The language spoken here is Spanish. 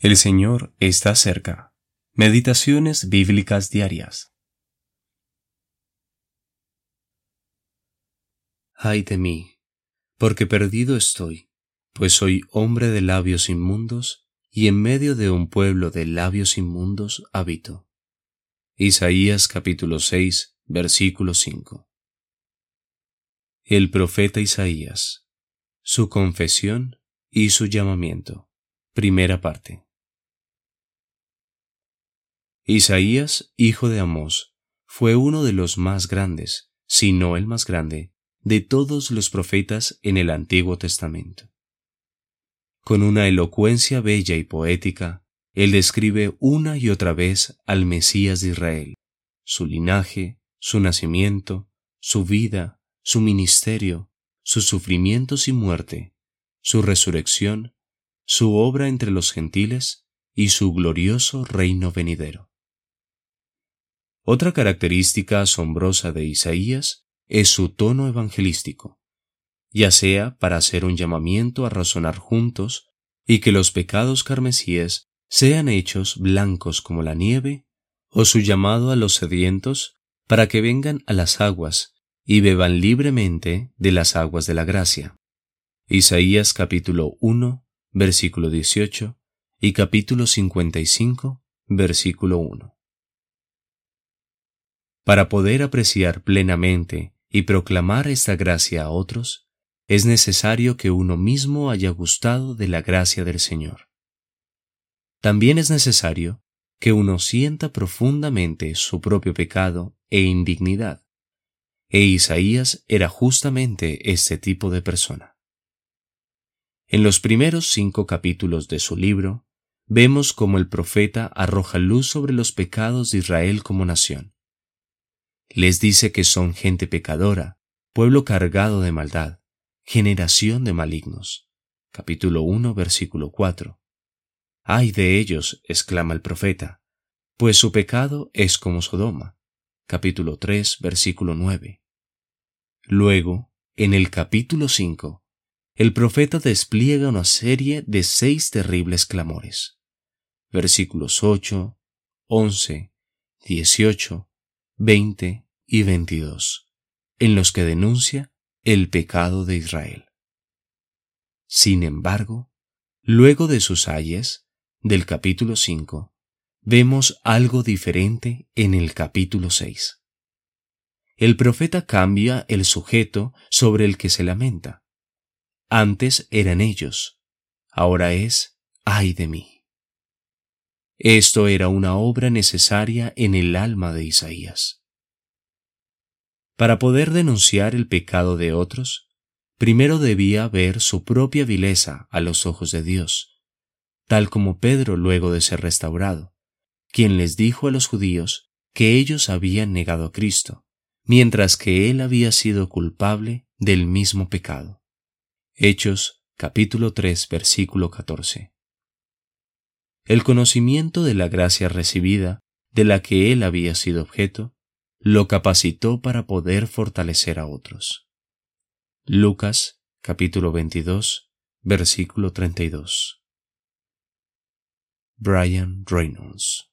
El Señor está cerca. Meditaciones bíblicas diarias. Ay de mí, porque perdido estoy, pues soy hombre de labios inmundos, y en medio de un pueblo de labios inmundos habito. Isaías capítulo 6, versículo 5. El profeta Isaías, su confesión y su llamamiento. Primera parte. Isaías, hijo de Amós, fue uno de los más grandes, si no el más grande, de todos los profetas en el Antiguo Testamento. Con una elocuencia bella y poética, él describe una y otra vez al Mesías de Israel, su linaje, su nacimiento, su vida, su ministerio, sus sufrimientos y muerte, su resurrección, su obra entre los gentiles y su glorioso reino venidero. Otra característica asombrosa de Isaías es su tono evangelístico, ya sea para hacer un llamamiento a razonar juntos y que los pecados carmesíes sean hechos blancos como la nieve, o su llamado a los sedientos para que vengan a las aguas y beban libremente de las aguas de la gracia. Isaías capítulo 1, versículo 18 y capítulo 55, versículo 1. Para poder apreciar plenamente y proclamar esta gracia a otros, es necesario que uno mismo haya gustado de la gracia del Señor. También es necesario que uno sienta profundamente su propio pecado e indignidad. E Isaías era justamente este tipo de persona. En los primeros cinco capítulos de su libro, vemos cómo el profeta arroja luz sobre los pecados de Israel como nación les dice que son gente pecadora, pueblo cargado de maldad, generación de malignos. Capítulo 1, versículo 4. Ay de ellos, exclama el profeta, pues su pecado es como Sodoma. Capítulo 3, versículo 9. Luego, en el capítulo 5, el profeta despliega una serie de seis terribles clamores. Versículos 8, 11, 18, 20 y 22, en los que denuncia el pecado de Israel. Sin embargo, luego de sus ayes, del capítulo 5, vemos algo diferente en el capítulo 6. El profeta cambia el sujeto sobre el que se lamenta. Antes eran ellos, ahora es ay de mí. Esto era una obra necesaria en el alma de Isaías. Para poder denunciar el pecado de otros, primero debía ver su propia vileza a los ojos de Dios, tal como Pedro luego de ser restaurado, quien les dijo a los judíos que ellos habían negado a Cristo, mientras que él había sido culpable del mismo pecado. Hechos capítulo 3 versículo 14. El conocimiento de la gracia recibida, de la que él había sido objeto, lo capacitó para poder fortalecer a otros. Lucas capítulo 22, versículo 32. Brian Reynolds